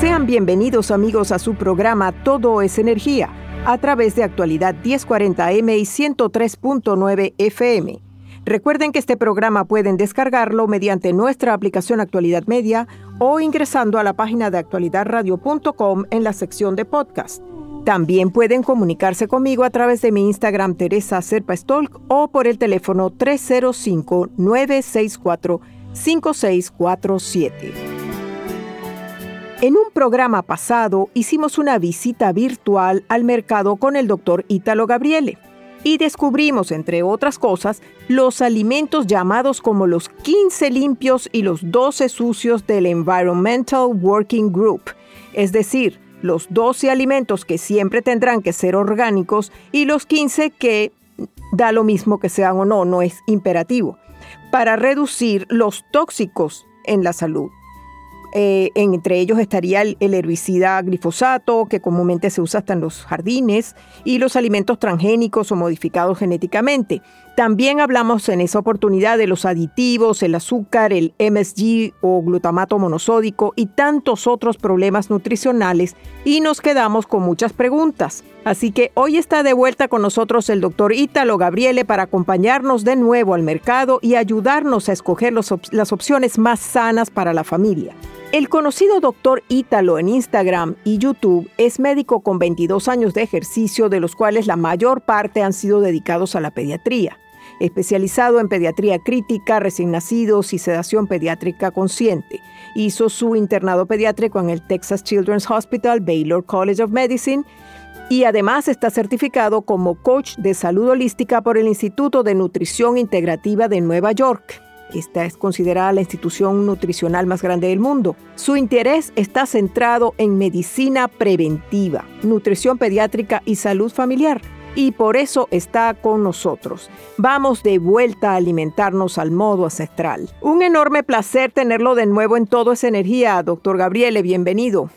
Sean bienvenidos amigos a su programa Todo es Energía a través de actualidad 1040M y 103.9 FM. Recuerden que este programa pueden descargarlo mediante nuestra aplicación Actualidad Media o ingresando a la página de actualidadradio.com en la sección de podcast. También pueden comunicarse conmigo a través de mi Instagram Teresa Serpa Stolk o por el teléfono 305 964 5647. En un programa pasado hicimos una visita virtual al mercado con el doctor Ítalo Gabriele y descubrimos, entre otras cosas, los alimentos llamados como los 15 limpios y los 12 sucios del Environmental Working Group, es decir, los 12 alimentos que siempre tendrán que ser orgánicos y los 15 que da lo mismo que sean o no, no es imperativo, para reducir los tóxicos en la salud. Eh, entre ellos estaría el, herbicida glifosato, que comúnmente se usa hasta en los jardines, y los alimentos transgénicos o modificados genéticamente. También hablamos en esa oportunidad de los aditivos, el azúcar, el MSG o glutamato monosódico y tantos otros problemas nutricionales y nos quedamos con muchas preguntas. Así que hoy está de vuelta con nosotros el doctor Ítalo Gabriele para acompañarnos de nuevo al mercado y ayudarnos a escoger las opciones más sanas para la familia. El conocido doctor Ítalo en Instagram y YouTube es médico con 22 años de ejercicio, de los cuales la mayor parte han sido dedicados a la pediatría. Especializado en pediatría crítica, recién nacidos y sedación pediátrica consciente. Hizo su internado pediátrico en el Texas Children's Hospital, Baylor College of Medicine y además está certificado como coach de salud holística por el Instituto de Nutrición Integrativa de Nueva York. Esta es considerada la institución nutricional más grande del mundo. Su interés está centrado en medicina preventiva, nutrición pediátrica y salud familiar. Y por eso está con nosotros. Vamos de vuelta a alimentarnos al modo ancestral. Un enorme placer tenerlo de nuevo en Todo esa Energía, doctor Gabriele, bienvenido.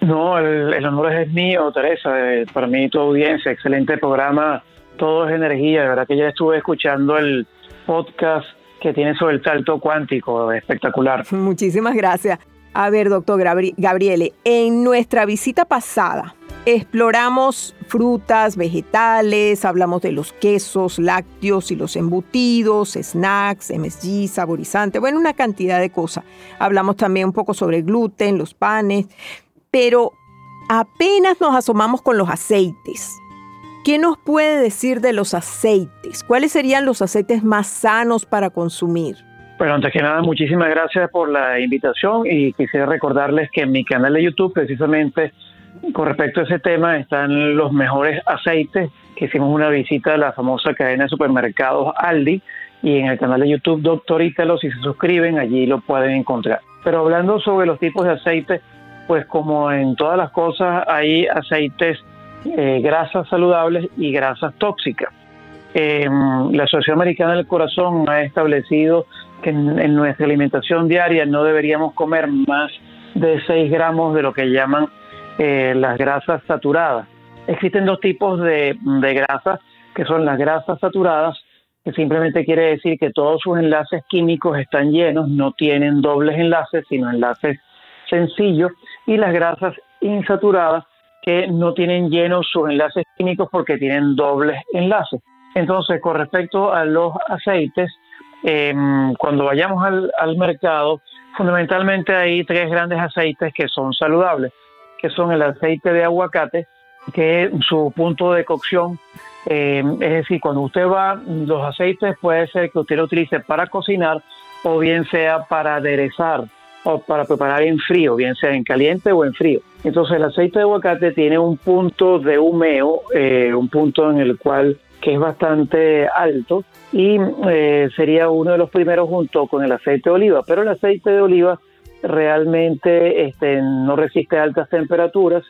No, el, honor es mío, Teresa, eh, para mí tu audiencia, excelente programa, Todo es Energía, de verdad que ya estuve escuchando el podcast que tiene sobre el salto cuántico, espectacular. Muchísimas gracias. A ver, doctor Gabriele, en nuestra visita pasada exploramos frutas, vegetales, hablamos de los quesos, lácteos y los embutidos, snacks, MSG, saborizante, bueno, una cantidad de cosas. Hablamos también un poco sobre gluten, los panes, pero apenas nos asomamos con los aceites. ¿Qué nos puede decir de los aceites? ¿Cuáles serían los aceites más sanos para consumir? Bueno, antes que nada, muchísimas gracias por la invitación y quisiera recordarles que en mi canal de YouTube, precisamente con respecto a ese tema, están los mejores aceites, hicimos una visita a la famosa cadena de supermercados Aldi y en el canal de YouTube Doctor Ítalo, si se suscriben, allí lo pueden encontrar. Pero hablando sobre los tipos de aceites, pues como en todas las cosas hay aceites eh, grasas saludables y grasas tóxicas. Em, la Asociación Americana del Corazón ha establecido que en, nuestra alimentación diaria no deberíamos comer más de 6 gramos de lo que llaman eh, las grasas saturadas. Existen dos tipos de, de grasas, que son las grasas saturadas, que simplemente quiere decir que todos sus enlaces químicos están llenos, no tienen dobles enlaces, sino enlaces sencillos, y las grasas insaturadas, que no tienen llenos sus enlaces químicos porque tienen dobles enlaces. Entonces, con respecto a los aceites, em, cuando vayamos al, mercado, fundamentalmente hay tres grandes aceites que son saludables. que son el aceite de aguacate, que su punto de cocción, eh, es decir, cuando usted va, los aceites puede ser que usted lo utilice para cocinar o bien sea para aderezar o para preparar en frío, bien sea en caliente o en frío. Entonces el aceite de aguacate tiene un punto de humeo, eh, un punto en el cual que es bastante alto y eh, sería uno de los primeros junto con el aceite de oliva, pero el aceite de oliva realmente este, no resiste altas temperaturas,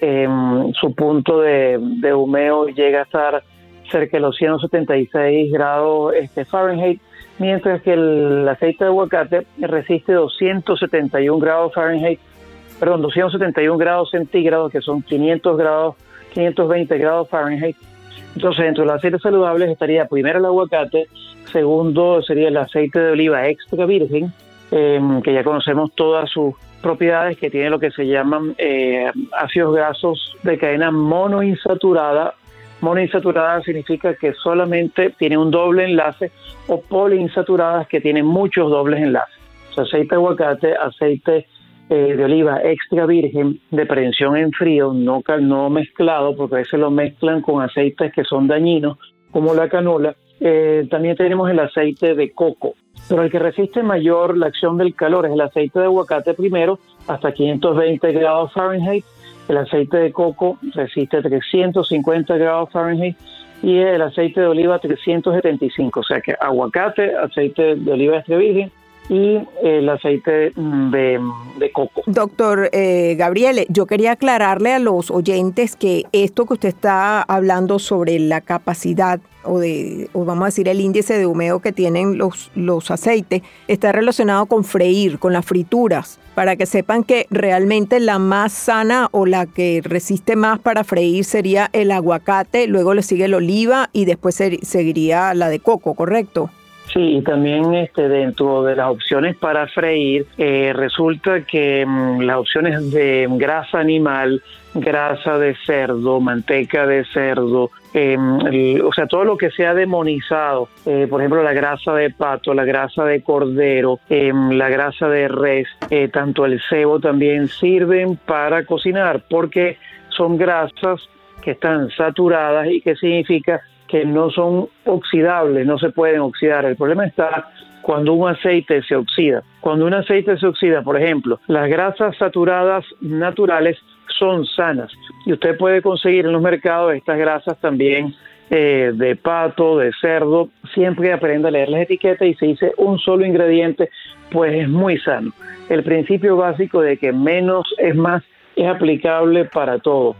em, su punto de, humeo llega a estar cerca de los 176 grados este, Fahrenheit, mientras que el aceite de aguacate resiste 271 grados Fahrenheit, perdón, 271 grados centígrados, que son 500 grados, 520 grados Fahrenheit. Entonces, dentro de los aceites saludables estaría primero el aguacate, segundo sería el aceite de oliva extra virgen, Em, que ya conocemos todas sus propiedades, que tiene lo que se llaman eh, ácidos grasos de cadena monoinsaturada. Monoinsaturada significa que solamente tiene un doble enlace o poliinsaturadas que tienen muchos dobles enlaces. aceite de aguacate, aceite eh, de oliva extra virgen de prensión en frío, no, no mezclado, porque a veces lo mezclan con aceites que son dañinos, como la canola. Eh, también tenemos el aceite de coco. Pero el que resiste mayor la acción del calor es el aceite de aguacate primero, hasta 520 grados Fahrenheit. El aceite de coco resiste 350 grados Fahrenheit y el aceite de oliva 375. O sea que aguacate, aceite de oliva extra virgen y el aceite de, coco. Doctor eh, Gabriele, yo quería aclararle a los oyentes que esto que usted está hablando sobre la capacidad o de, o vamos a decir, el índice de humeo que tienen los, los aceites, está relacionado con freír, con las frituras, para que sepan que realmente la más sana o la que resiste más para freír sería el aguacate, luego le sigue el oliva y después seguiría la de coco, ¿correcto? Sí, y también este, dentro de las opciones para freír, eh, resulta que mm, las opciones de grasa animal, grasa de cerdo, manteca de cerdo, em, o sea, todo lo que sea demonizado, eh, por ejemplo, la grasa de pato, la grasa de cordero, em, la grasa de res, eh, tanto el cebo también sirven para cocinar porque son grasas que están saturadas y que significa que no son oxidables, no se pueden oxidar. El problema está cuando un aceite se oxida. Cuando un aceite se oxida, por ejemplo, las grasas saturadas naturales son sanas y usted puede conseguir en los mercados estas grasas también eh, de pato, de cerdo, siempre aprenda a leer las etiquetas y se dice un solo ingrediente, pues es muy sano. El principio básico de que menos es más es aplicable para todo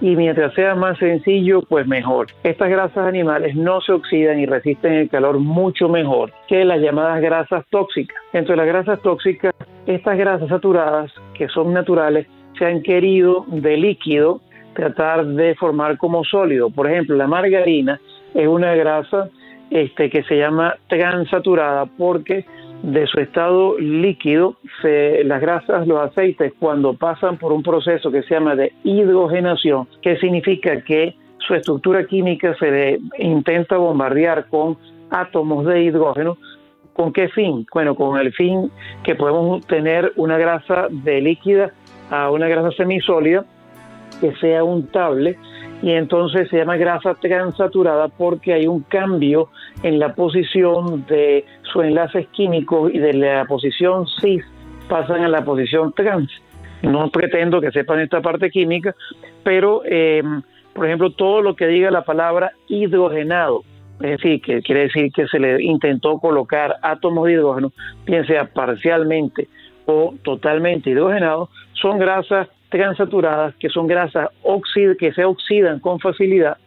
y mientras sea más sencillo, pues mejor. Estas grasas animales no se oxidan y resisten el calor mucho mejor que las llamadas grasas tóxicas. Entre las grasas tóxicas, estas grasas saturadas, que son naturales, se han querido de líquido tratar de formar como sólido. Por ejemplo, la margarina es una grasa este, que se llama transaturada porque de su estado líquido, las grasas, los aceites, cuando pasan por un proceso que se llama de hidrogenación, que significa que su estructura química se intenta bombardear con átomos de hidrógeno, ¿con qué fin? Bueno, con el fin que podemos tener una grasa de líquida a una grasa semisólida que sea untable y entonces se llama grasa transaturada porque hay un cambio en la posición de sus enlaces químicos y de la posición cis pasan a la posición trans. No pretendo que sepan esta parte química, pero eh, por ejemplo todo lo que diga la palabra hidrogenado, es decir, que quiere decir que se le intentó colocar átomos de hidrógeno, bien sea parcialmente o totalmente hidrogenado, son grasas transaturadas, que son grasas que se oxidan con facilidad,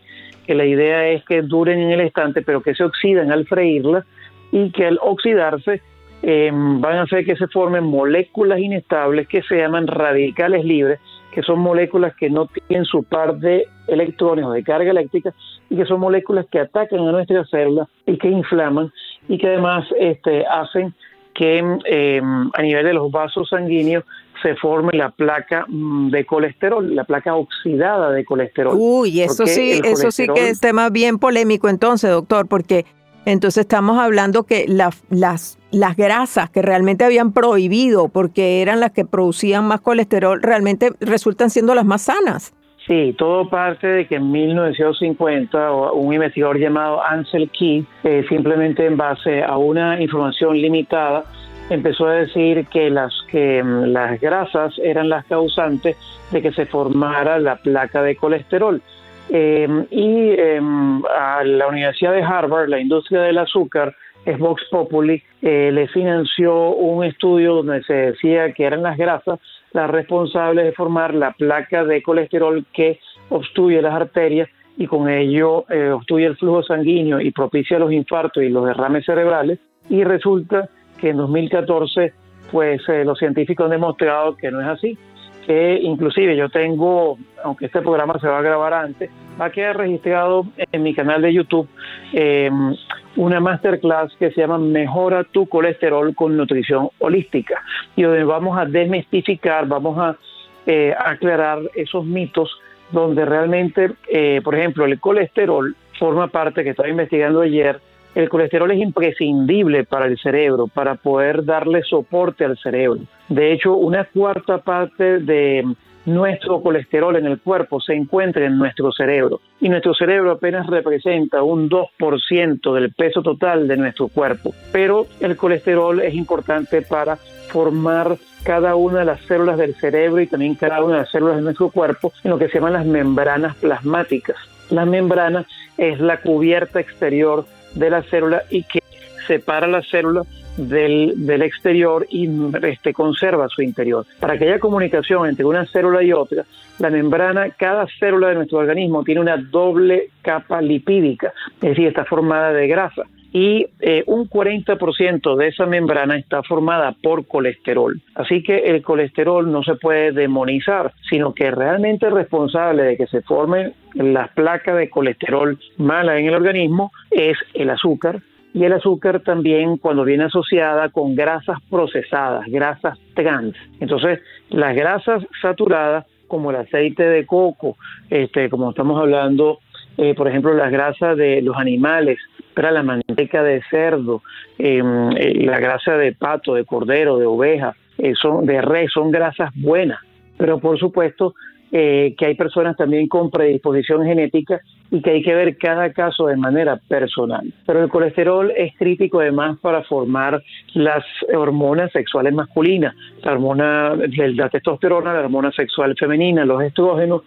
que la idea es que duren en el estante, pero que se oxidan al freírlas y que al oxidarse em, van a hacer que se formen moléculas inestables que se llaman radicales libres, que son moléculas que no tienen su par de electrones o de carga eléctrica y que son moléculas que atacan a nuestras células y que inflaman y que además este, hacen que em, a nivel de los vasos sanguíneos se forme la placa mm, de colesterol, la placa oxidada de colesterol. Uy, eso sí, eso sí que es tema bien polémico entonces, doctor, porque Entonces estamos hablando que las, las, las grasas que realmente habían prohibido porque eran las que producían más colesterol, realmente resultan siendo las más sanas. Sí, todo parte de que en 1950 un investigador llamado Ansel Key, eh, simplemente en base a una información limitada, empezó a decir que las, que mm, las grasas eran las causantes de que se formara la placa de colesterol. Em, y em, a la Universidad de Harvard, la industria del azúcar, es Vox Populi, eh, le financió un estudio donde se decía que eran las grasas las responsables de formar la placa de colesterol que obstruye las arterias y con ello eh, obstruye el flujo sanguíneo y propicia los infartos y los derrames cerebrales. Y resulta que en 2014 pues eh, los científicos han demostrado que no es así, que inclusive yo tengo, aunque este programa se va a grabar antes, va a quedar registrado en mi canal de YouTube em, una masterclass que se llama Mejora tu colesterol con nutrición holística y donde vamos a desmistificar, vamos a eh, aclarar esos mitos donde realmente, eh, por ejemplo, el colesterol forma parte, que estaba investigando ayer, el colesterol es imprescindible para el cerebro, para poder darle soporte al cerebro. De hecho, una cuarta parte de nuestro colesterol en el cuerpo se encuentra en nuestro cerebro y nuestro cerebro apenas representa un 2% del peso total de nuestro cuerpo. Pero el colesterol es importante para formar cada una de las células del cerebro y también cada una de las células de nuestro cuerpo en lo que se llaman las membranas plasmáticas. La membrana es la cubierta exterior de la célula y que separa la célula del, del, exterior y este, conserva su interior. Para que haya comunicación entre una célula y otra, la membrana, cada célula de nuestro organismo tiene una doble capa lipídica, es decir, está formada de grasa y eh, un 40% de esa membrana está formada por colesterol. Así que el colesterol no se puede demonizar, sino que realmente responsable de que se formen las placas de colesterol malas en el organismo es el azúcar, y el azúcar también cuando viene asociada con grasas procesadas, grasas trans. Entonces, las grasas saturadas como el aceite de coco, este, como estamos hablando, eh, por ejemplo, las grasas de los animales, para la manteca de cerdo, em, eh, la grasa de pato, de cordero, de oveja, eh, de res, son grasas buenas. Pero por supuesto que hay personas también con predisposición genética y que hay que ver cada caso de manera personal. Pero el colesterol es crítico además para formar las hormonas sexuales masculinas, la hormona la testosterona, la hormona sexual femenina, los estrógenos,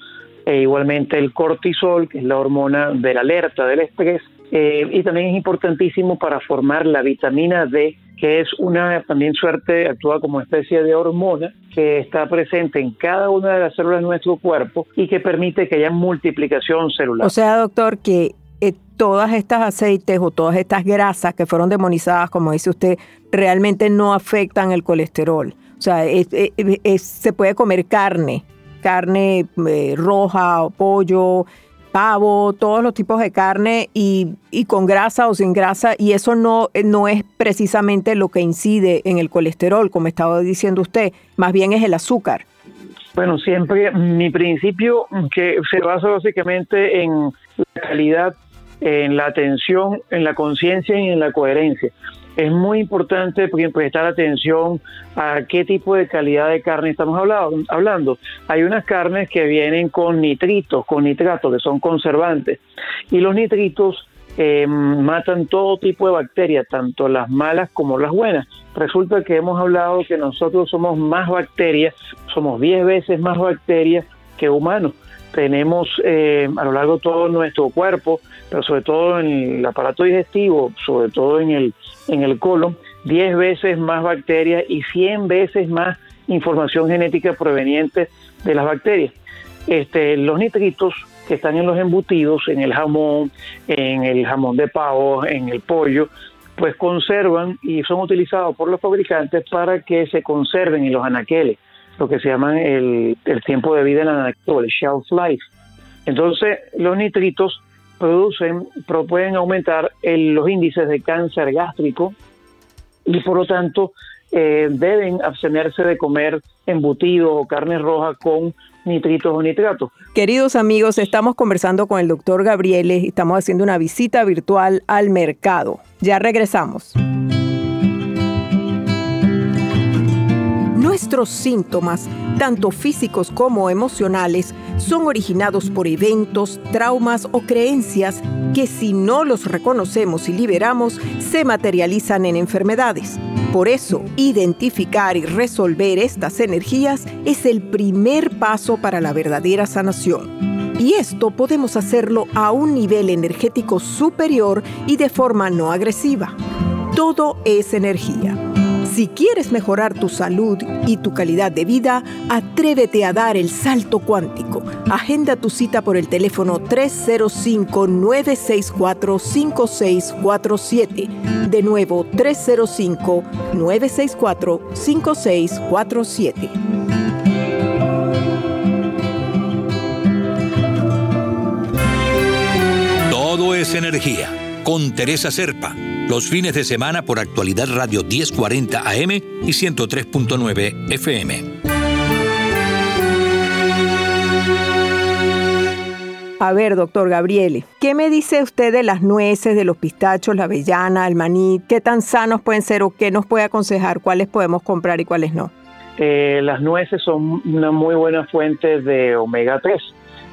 e igualmente el cortisol, que es la hormona de la alerta, del estrés, eh, y también es importantísimo para formar la vitamina D, que es una también suerte, actúa como especie de hormona que está presente en cada una de las células de nuestro cuerpo y que permite que haya multiplicación celular. O sea, doctor, que eh, todas estas aceites o todas estas grasas que fueron demonizadas, como dice usted, realmente no afectan el colesterol. O sea, se puede comer carne, carne eh, roja o pollo, pavo, todos los tipos de carne y, con grasa o sin grasa y eso no, no es precisamente lo que incide en el colesterol, como estaba diciendo usted, más bien es el azúcar. Bueno, siempre mi principio que se basa básicamente en la calidad, en la atención, en la conciencia y en la coherencia es muy importante prestar atención a qué tipo de calidad de carne estamos hablando. Hay unas carnes que vienen con nitritos, con nitratos, que son conservantes. Y los nitritos eh, matan todo tipo de bacterias, tanto las malas como las buenas. Resulta que hemos hablado que nosotros somos más bacterias, somos 10 veces más bacterias que humanos tenemos eh, a lo largo de todo nuestro cuerpo, pero sobre todo en el aparato digestivo, sobre todo en el, en el colon, 10 veces más bacterias y 100 veces más información genética proveniente de las bacterias. Este, los nitritos que están en los embutidos, en el jamón, en el jamón de pavo, en el pollo, pues conservan y son utilizados por los fabricantes para que se conserven en los anaqueles lo que se llama el, tiempo de vida en la el shelf life. Entonces, los nitritos producen, pueden aumentar los índices de cáncer gástrico y por lo tanto eh, deben abstenerse de comer embutido o carne roja con nitritos o nitratos. Queridos amigos, estamos conversando con el doctor Gabriele y estamos haciendo una visita virtual al mercado. Ya regresamos. Nuestros síntomas, tanto físicos como emocionales, son originados por eventos, traumas o creencias que si no los reconocemos y liberamos, se materializan en enfermedades. Por eso, identificar y resolver estas energías es el primer paso para la verdadera sanación. Y esto podemos hacerlo a un nivel energético superior y de forma no agresiva. Todo es energía. Si quieres mejorar tu salud y tu calidad de vida, atrévete a dar el salto cuántico. Agenda tu cita por el teléfono 305-964-5647. De nuevo, 305-964-5647. Todo es energía. Con Teresa Serpa los fines de semana por actualidad radio 1040 AM y 103.9 FM. A ver, doctor Gabriele, ¿qué me dice usted de las nueces, de los pistachos, la avellana, el maní? ¿Qué tan sanos pueden ser o qué nos puede aconsejar? ¿Cuáles podemos comprar y cuáles no? Eh, las nueces son una muy buena fuente de omega 3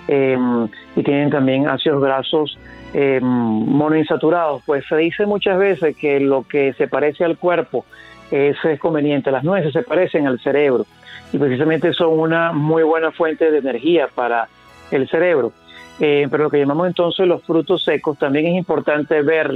em, y tienen también ácidos grasos eh, monoinsaturados, pues se dice muchas veces que lo que se parece al cuerpo es, conveniente. Las nueces se parecen al cerebro y precisamente son una muy buena fuente de energía para el cerebro. Eh, pero lo que llamamos entonces los frutos secos, también es importante ver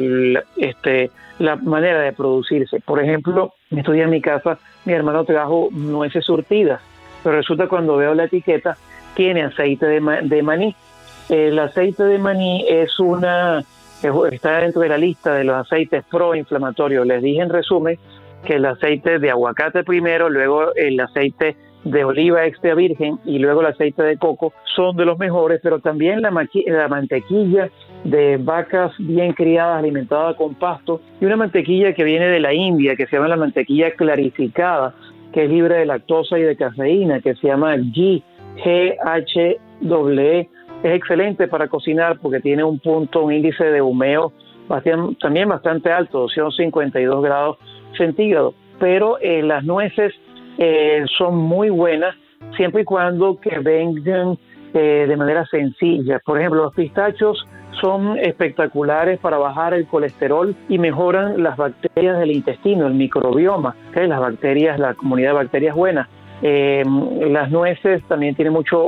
este, la manera de producirse. Por ejemplo, estudié en mi casa, mi hermano trajo nueces surtidas, pero resulta cuando veo la etiqueta, tiene aceite de maní. El aceite de maní es una está dentro de la lista de los aceites proinflamatorios. Les dije en resumen que el aceite de aguacate primero, luego el aceite de oliva extra virgen y luego el aceite de coco son de los mejores, pero también la, la mantequilla de vacas bien criadas, alimentadas con pasto, y una mantequilla que viene de la India, que se llama la mantequilla clarificada, que es libre de lactosa y de cafeína, que se llama GHW es excelente para cocinar porque tiene un punto, un índice de humeo también bastante alto, 252 grados centígrados. Pero eh, las nueces eh, son muy buenas siempre y cuando que vengan eh, de manera sencilla. Por ejemplo, los pistachos son espectaculares para bajar el colesterol y mejoran las bacterias del intestino, el microbioma, las bacterias, la comunidad de bacterias buenas. las nueces también tienen mucho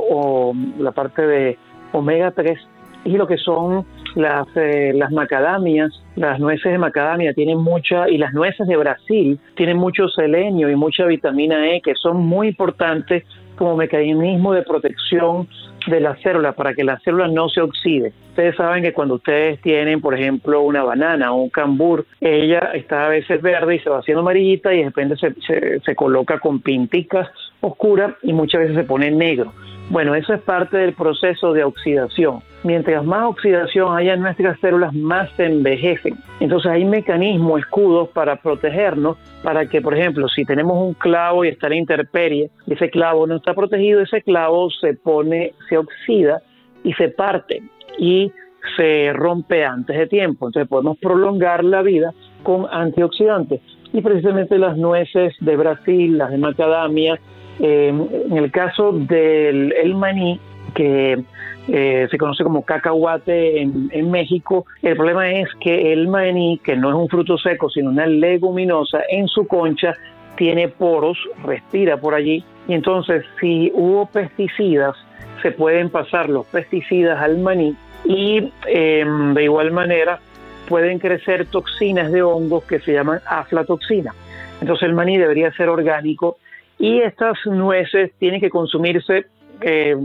la parte de omega 3 y lo que son las, eh, las macadamias, las nueces de macadamia tienen mucha, y las nueces de Brasil tienen mucho selenio y mucha vitamina E que son muy importantes como mecanismo de protección de la célula para que la célula no se oxide. Ustedes saben que cuando ustedes tienen, por ejemplo, una banana o un cambur, ella está a veces verde y se va haciendo amarillita y de repente se, se, se coloca con pinticas oscuras y muchas veces se pone negro. Bueno, eso es parte del proceso de oxidación. Mientras más oxidación haya en nuestras células, más se envejecen. Entonces hay mecanismos, escudos para protegernos, para que, por ejemplo, si tenemos un clavo y está en intemperie, ese clavo no está protegido, ese clavo se pone, se oxida y se parte y se rompe antes de tiempo. Entonces podemos prolongar la vida con antioxidantes. Y precisamente las nueces de Brasil, las de macadamia, eh, en el caso del el maní, que eh, se conoce como cacahuate en, México, el problema es que el maní, que no es un fruto seco, sino una leguminosa, en su concha tiene poros, respira por allí, y entonces si hubo pesticidas, se pueden pasar los pesticidas al maní y em, de igual manera pueden crecer toxinas de hongos que se llaman aflatoxina. Entonces el maní debería ser orgánico y estas nueces tienen que consumirse eh,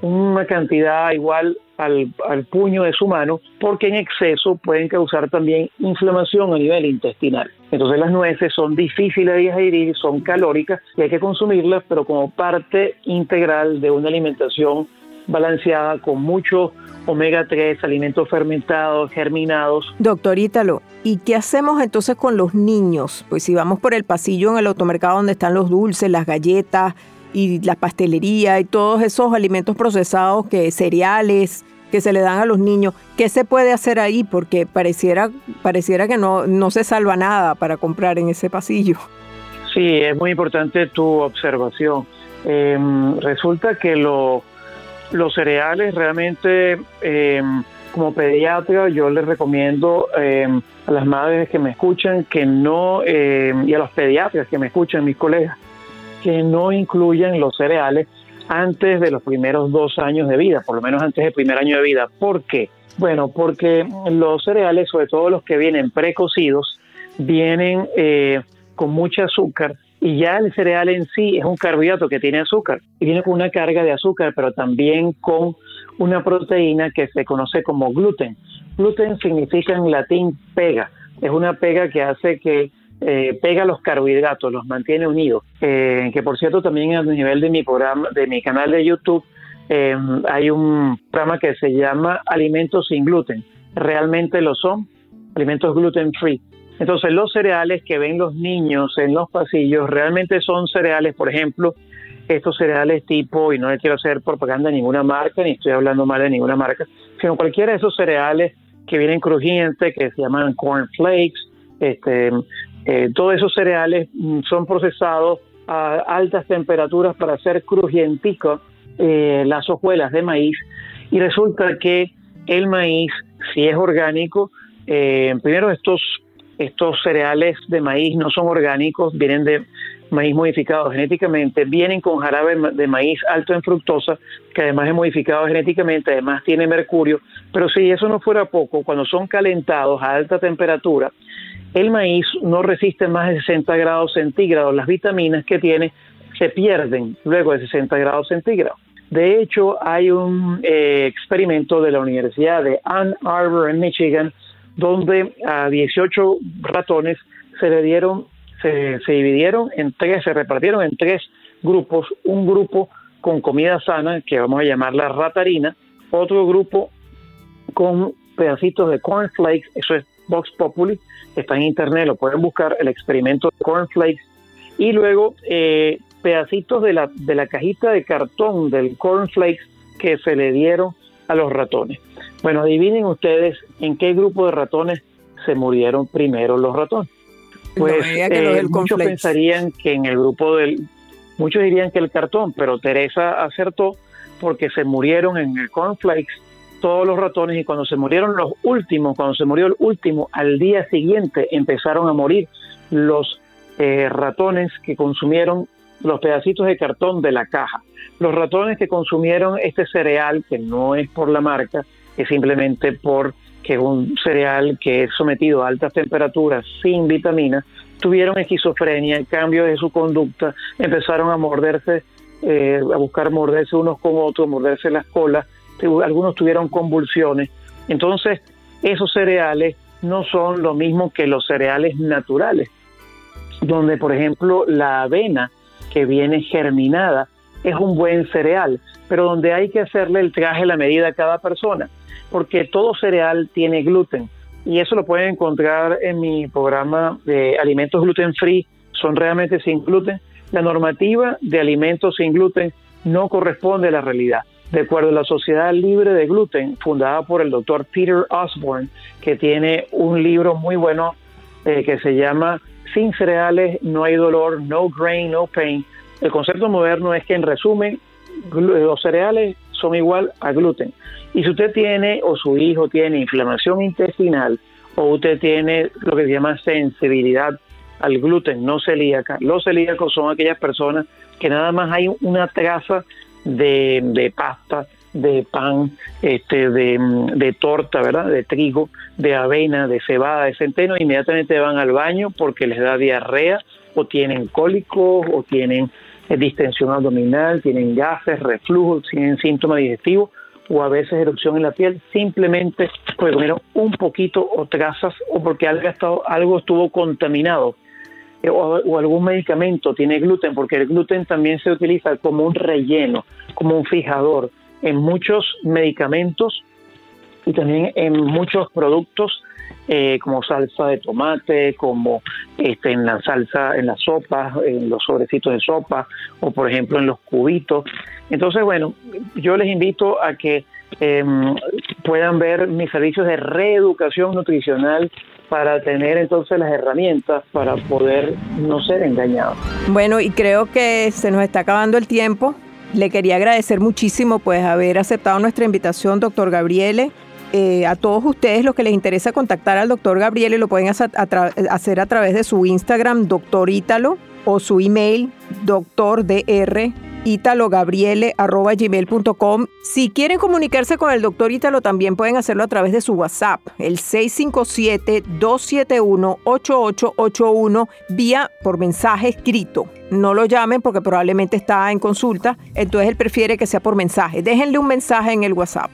una cantidad igual al, puño de su mano, porque en exceso pueden causar también inflamación a nivel intestinal. Entonces las nueces son difíciles de digerir, son calóricas y hay que consumirlas, pero como parte integral de una alimentación balanceada con mucho omega 3, alimentos fermentados, germinados. Doctor Ítalo, ¿y qué hacemos entonces con los niños? Pues si vamos por el pasillo en el automercado donde están los dulces, las galletas y la pastelería y todos esos alimentos procesados que cereales que se le dan a los niños, ¿qué se puede hacer ahí? Porque pareciera, pareciera que no, no se salva nada para comprar en ese pasillo. Sí, es muy importante tu observación. Em, resulta que los cereales realmente, em, como pediatra, yo les recomiendo em, a las madres que me escuchan que no, y a los pediatras que me escuchan, mis colegas, que no incluyan los cereales antes de los primeros dos años de vida, por lo menos antes del primer año de vida. ¿Por qué? Bueno, porque los cereales, sobre todo los que vienen precocidos, vienen eh, con mucho azúcar y ya el cereal en sí es un carbohidrato que tiene azúcar y viene con una carga de azúcar, pero también con una proteína que se conoce como gluten. Gluten significa en latín pega, es una pega que hace que eh, pega los carbohidratos, los mantiene unidos. Eh, que por cierto también a nivel de mi programa, de mi canal de YouTube, eh, hay un programa que se llama Alimentos sin gluten. Realmente lo son, alimentos gluten free. Entonces los cereales que ven los niños en los pasillos realmente son cereales, por ejemplo, estos cereales tipo, y no le quiero hacer propaganda a ninguna marca, ni estoy hablando mal de ninguna marca, sino cualquiera de esos cereales que vienen crujientes, que se llaman corn flakes, este, eh, todos esos cereales mm, son procesados a altas temperaturas para hacer crujienticos eh, las hojuelas de maíz y resulta que el maíz, si es orgánico, eh, primero estos estos cereales de maíz no son orgánicos, vienen de maíz modificado genéticamente, vienen con jarabe de maíz alto en fructosa, que además es modificado genéticamente, además tiene mercurio, pero si eso no fuera poco, cuando son calentados a alta temperatura, el maíz no resiste más de 60 grados centígrados, las vitaminas que tiene se pierden luego de 60 grados centígrados. De hecho, hay un eh, experimento de la Universidad de Ann Arbor en Michigan donde a 18 ratones se le dieron, se, dividieron en tres, se repartieron en tres grupos, un grupo con comida sana, que vamos a llamarla ratarina, otro grupo con pedacitos de cornflakes, eso es Vox Populi, está en internet, lo pueden buscar, el experimento de cornflakes, y luego eh, pedacitos de la, de la cajita de cartón del cornflakes que se le dieron a los ratones. Bueno, adivinen ustedes en qué grupo de ratones se murieron primero los ratones. Pues eh, muchos pensarían que en el grupo del, muchos dirían que el cartón, pero Teresa acertó porque se murieron en el cornflakes todos los ratones y cuando se murieron los últimos, cuando se murió el último, al día siguiente empezaron a morir los eh, ratones que consumieron los pedacitos de cartón de la caja. Los ratones que consumieron este cereal, que no es por la marca, es simplemente porque es un cereal que es sometido a altas temperaturas sin vitaminas, tuvieron esquizofrenia, cambio de su conducta, empezaron a morderse, eh, a buscar morderse unos con otros, morderse las colas, algunos tuvieron convulsiones. Entonces, esos cereales no son lo mismo que los cereales naturales, donde, por ejemplo, la avena que viene germinada es un buen cereal, pero donde hay que hacerle el traje la medida a cada persona, porque todo cereal tiene gluten y eso lo pueden encontrar en mi programa de alimentos gluten free, son realmente sin gluten. La normativa de alimentos sin gluten no corresponde a la realidad. De acuerdo a la Sociedad Libre de Gluten, fundada por el doctor Peter Osborne, que tiene un libro muy bueno eh, que se llama Sin cereales no hay dolor, no grain, no pain, el concepto moderno es que en resumen los cereales son igual a gluten. Y si usted tiene o su hijo tiene inflamación intestinal o usted tiene lo que se llama sensibilidad al gluten no celíaca, los celíacos son aquellas personas que nada más hay una traza de, de pasta, de pan, este, de, de, torta, ¿verdad? De trigo, de avena, de cebada, de centeno, inmediatamente van al baño porque les da diarrea o tienen cólicos o tienen distensión abdominal, tienen gases, reflujo, tienen síntomas digestivos o a veces erupción en la piel, simplemente porque comieron un poquito o trazas o porque algo, estado, algo estuvo contaminado eh, o, algún medicamento tiene gluten, porque el gluten también se utiliza como un relleno, como un fijador en muchos medicamentos y también en muchos productos eh, como salsa de tomate, como este, en la salsa, en la sopa, en los sobrecitos de sopa o por ejemplo en los cubitos. Entonces, bueno, yo les invito a que em, puedan ver mis servicios de reeducación nutricional para tener entonces las herramientas para poder no ser engañados. Bueno, y creo que se nos está acabando el tiempo. Le quería agradecer muchísimo pues haber aceptado nuestra invitación, doctor Gabriele. Eh, a todos ustedes los que les interesa contactar al doctor Gabriele lo pueden hacer a, través de su Instagram, doctor Ítalo, o su email, doctordr italogabrile.com. Si quieren comunicarse con el doctor Ítalo, también pueden hacerlo a través de su WhatsApp, el 657-271-8881, vía por mensaje escrito. No lo llamen porque probablemente está en consulta, entonces él prefiere que sea por mensaje. Déjenle un mensaje en el WhatsApp.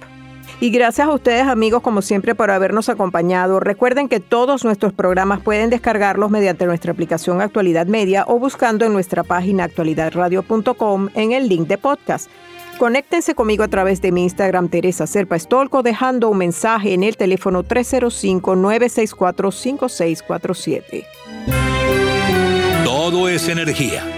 Y gracias a ustedes amigos como siempre por habernos acompañado. Recuerden que todos nuestros programas pueden descargarlos mediante nuestra aplicación Actualidad Media o buscando en nuestra página actualidadradio.com en el link de podcast. Conéctense conmigo a través de mi Instagram Teresa Serpa Estolco dejando un mensaje en el teléfono 305-964-5647. Todo es energía